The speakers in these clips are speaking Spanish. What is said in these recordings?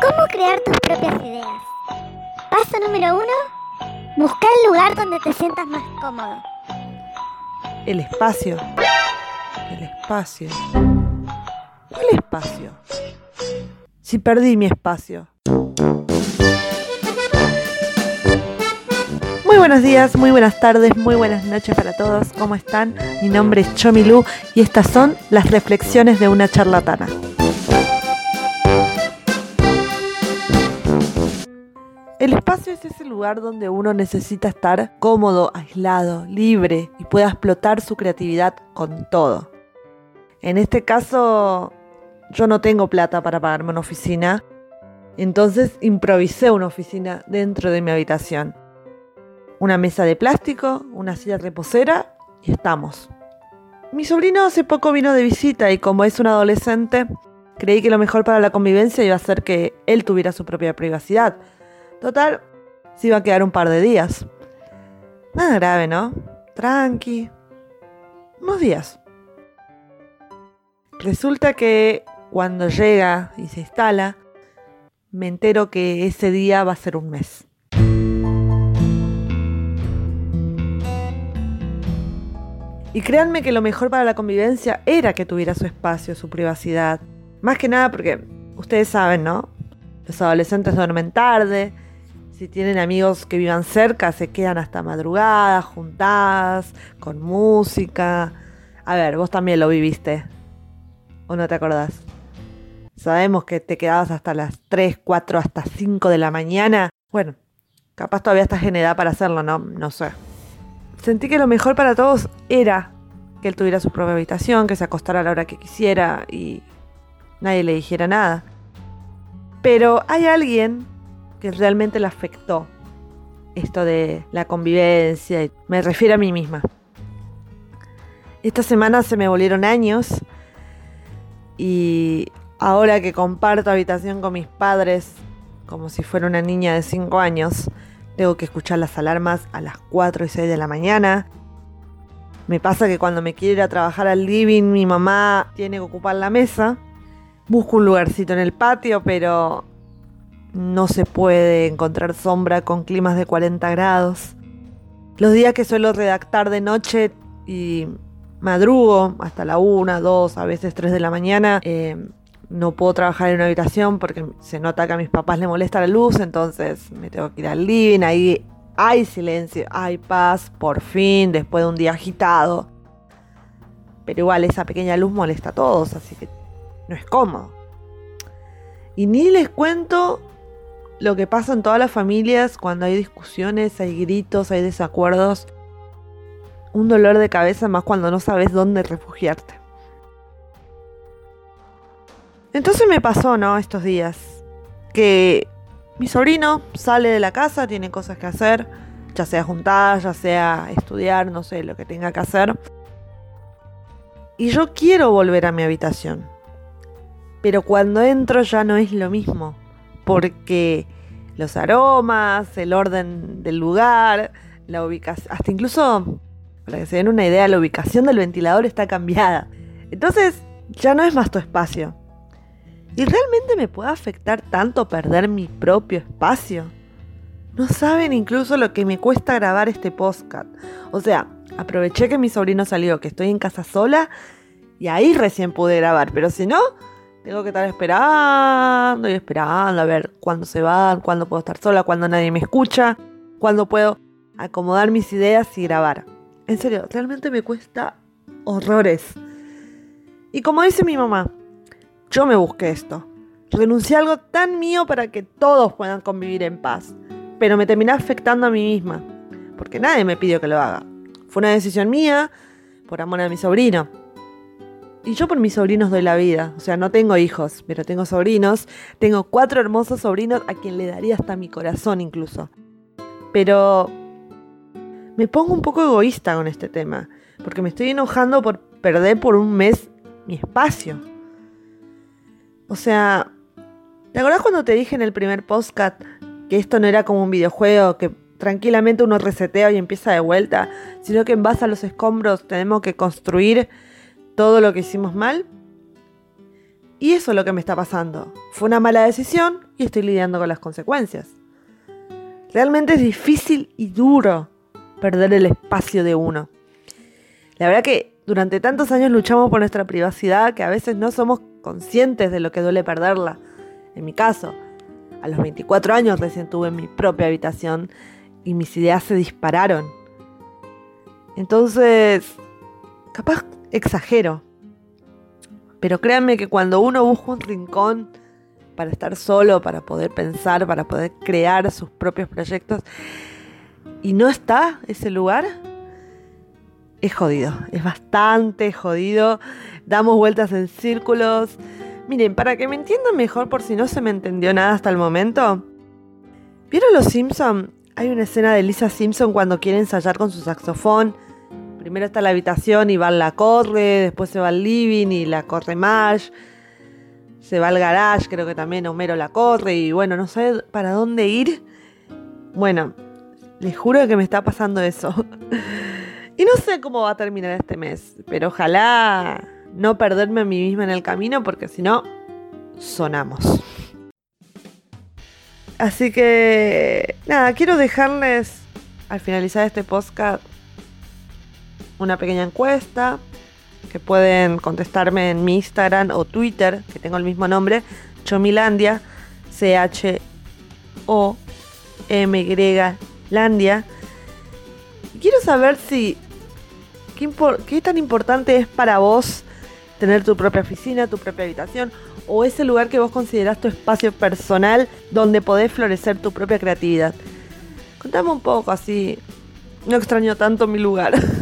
¿Cómo crear tus propias ideas? Paso número uno, busca el lugar donde te sientas más cómodo. El espacio. El espacio. ¿Cuál espacio? Si perdí mi espacio. Muy buenos días, muy buenas tardes, muy buenas noches para todos. ¿Cómo están? Mi nombre es Chomilu y estas son las reflexiones de una charlatana. El espacio es ese lugar donde uno necesita estar cómodo, aislado, libre y pueda explotar su creatividad con todo. En este caso, yo no tengo plata para pagarme una oficina, entonces improvisé una oficina dentro de mi habitación. Una mesa de plástico, una silla reposera y estamos. Mi sobrino hace poco vino de visita y como es un adolescente, creí que lo mejor para la convivencia iba a ser que él tuviera su propia privacidad. Total, se iba a quedar un par de días. Nada grave, ¿no? Tranqui. Unos días. Resulta que cuando llega y se instala, me entero que ese día va a ser un mes. Y créanme que lo mejor para la convivencia era que tuviera su espacio, su privacidad. Más que nada porque ustedes saben, ¿no? Los adolescentes duermen tarde. Si tienen amigos que vivan cerca, se quedan hasta madrugada, juntadas, con música. A ver, vos también lo viviste. ¿O no te acordás? Sabemos que te quedabas hasta las 3, 4, hasta 5 de la mañana. Bueno, capaz todavía estás en edad para hacerlo, ¿no? No sé. Sentí que lo mejor para todos era que él tuviera su propia habitación, que se acostara a la hora que quisiera y nadie le dijera nada. Pero hay alguien que realmente le afectó esto de la convivencia. Me refiero a mí misma. Esta semana se me volvieron años y ahora que comparto habitación con mis padres, como si fuera una niña de 5 años, tengo que escuchar las alarmas a las 4 y 6 de la mañana. Me pasa que cuando me quiero ir a trabajar al living, mi mamá tiene que ocupar la mesa. Busco un lugarcito en el patio, pero no se puede encontrar sombra con climas de 40 grados. Los días que suelo redactar de noche y madrugo hasta la 1, 2, a veces 3 de la mañana, eh, no puedo trabajar en una habitación porque se nota que a mis papás les molesta la luz, entonces me tengo que ir al living, ahí hay silencio, hay paz, por fin, después de un día agitado. Pero igual esa pequeña luz molesta a todos, así que no es cómodo. Y ni les cuento lo que pasa en todas las familias cuando hay discusiones, hay gritos, hay desacuerdos. Un dolor de cabeza más cuando no sabes dónde refugiarte. Entonces me pasó, ¿no? Estos días. Que mi sobrino sale de la casa, tiene cosas que hacer, ya sea juntar, ya sea estudiar, no sé, lo que tenga que hacer. Y yo quiero volver a mi habitación. Pero cuando entro ya no es lo mismo. Porque los aromas, el orden del lugar, la ubicación, hasta incluso, para que se den una idea, la ubicación del ventilador está cambiada. Entonces, ya no es más tu espacio. ¿Y realmente me puede afectar tanto perder mi propio espacio? No saben incluso lo que me cuesta grabar este podcast. O sea, aproveché que mi sobrino salió, que estoy en casa sola, y ahí recién pude grabar. Pero si no, tengo que estar esperando y esperando a ver cuándo se van, cuándo puedo estar sola, cuándo nadie me escucha, cuándo puedo acomodar mis ideas y grabar. En serio, realmente me cuesta horrores. Y como dice mi mamá, yo me busqué esto. Renuncié a algo tan mío para que todos puedan convivir en paz. Pero me terminé afectando a mí misma. Porque nadie me pidió que lo haga. Fue una decisión mía por amor a mi sobrino. Y yo por mis sobrinos doy la vida. O sea, no tengo hijos, pero tengo sobrinos. Tengo cuatro hermosos sobrinos a quien le daría hasta mi corazón incluso. Pero me pongo un poco egoísta con este tema. Porque me estoy enojando por perder por un mes mi espacio. O sea, ¿te acordás cuando te dije en el primer podcast que esto no era como un videojuego, que tranquilamente uno resetea y empieza de vuelta, sino que en base a los escombros tenemos que construir todo lo que hicimos mal? Y eso es lo que me está pasando. Fue una mala decisión y estoy lidiando con las consecuencias. Realmente es difícil y duro perder el espacio de uno. La verdad que durante tantos años luchamos por nuestra privacidad que a veces no somos conscientes de lo que duele perderla. En mi caso, a los 24 años recién tuve mi propia habitación y mis ideas se dispararon. Entonces, capaz exagero. Pero créanme que cuando uno busca un rincón para estar solo, para poder pensar, para poder crear sus propios proyectos, y no está ese lugar, es jodido, es bastante jodido. Damos vueltas en círculos. Miren, para que me entiendan mejor por si no se me entendió nada hasta el momento. ¿Vieron los Simpson? Hay una escena de Lisa Simpson cuando quiere ensayar con su saxofón Primero está la habitación y Val la corre, después se va al living y la corre Marge. Se va al garage, creo que también Homero la corre y bueno, no sé para dónde ir. Bueno, les juro que me está pasando eso. y no sé cómo va a terminar este mes, pero ojalá no perderme a mí misma en el camino porque si no, sonamos. Así que, nada, quiero dejarles al finalizar este podcast una pequeña encuesta que pueden contestarme en mi Instagram o Twitter, que tengo el mismo nombre, Chomilandia, C-H-O-M-Y Landia. quiero saber si ¿qué, tan importante es para vos tener tu propia oficina, tu propia habitación o ese lugar que vos considerás tu espacio personal donde podés florecer tu propia creatividad. Contame un poco así. No extraño tanto mi lugar.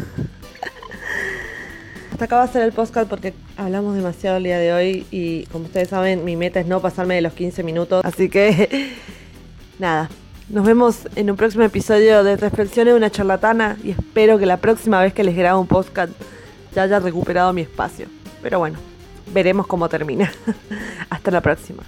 Hasta acá va ser el podcast porque hablamos demasiado el día de hoy y como ustedes saben mi meta es no pasarme de los 15 minutos. Así que nada, nos vemos en un próximo episodio de Reflexiones de una charlatana y espero que la próxima vez que les grabo un podcast ya haya recuperado mi espacio. Pero bueno, veremos cómo termina. Hasta la próxima.